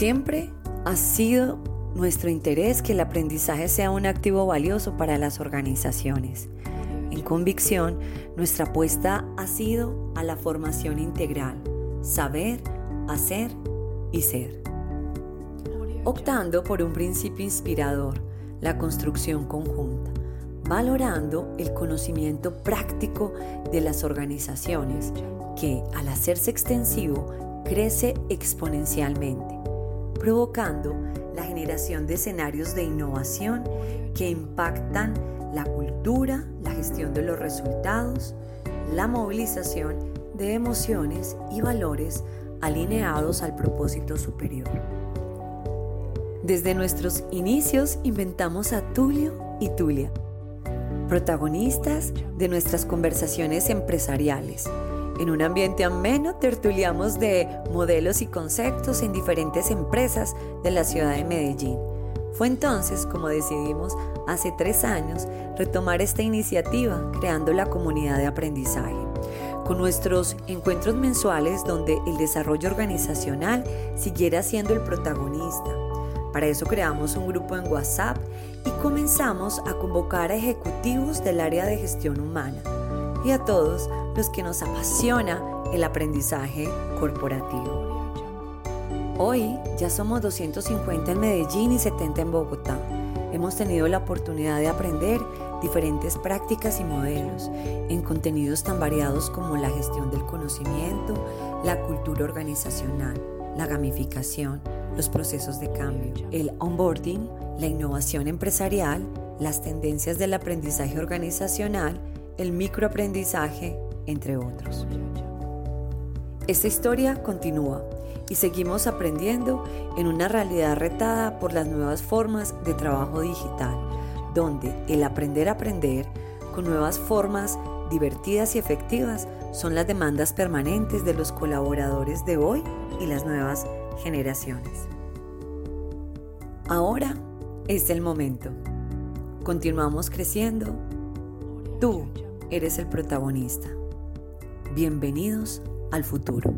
Siempre ha sido nuestro interés que el aprendizaje sea un activo valioso para las organizaciones. En convicción, nuestra apuesta ha sido a la formación integral, saber, hacer y ser. Optando por un principio inspirador, la construcción conjunta, valorando el conocimiento práctico de las organizaciones, que al hacerse extensivo crece exponencialmente, provocando la generación de escenarios de innovación que impactan la cultura, la gestión de los resultados, la movilización de emociones y valores alineados al propósito superior. Desde nuestros inicios inventamos a Tulio y Tulia, protagonistas de nuestras conversaciones empresariales. En un ambiente ameno tertuliamos de modelos y conceptos en diferentes empresas de la ciudad de Medellín. Fue entonces como decidimos hace tres años retomar esta iniciativa creando la comunidad de aprendizaje con nuestros encuentros mensuales donde el desarrollo organizacional siguiera siendo el protagonista. Para eso creamos un grupo en WhatsApp y comenzamos a convocar a ejecutivos del área de gestión humana y a todos los que nos apasiona el aprendizaje corporativo. Hoy ya somos 250 en Medellín y 70 en Bogotá. Hemos tenido la oportunidad de aprender diferentes prácticas y modelos en contenidos tan variados como la gestión del conocimiento, la cultura organizacional, la gamificación, los procesos de cambio, el onboarding, la innovación empresarial, las tendencias del aprendizaje organizacional, el microaprendizaje, entre otros. Esta historia continúa y seguimos aprendiendo en una realidad retada por las nuevas formas de trabajo digital donde el aprender a aprender con nuevas formas divertidas y efectivas son las demandas permanentes de los colaboradores de hoy y las nuevas generaciones. Ahora es el momento. Continuamos creciendo. Tú eres el protagonista. Bienvenidos al futuro.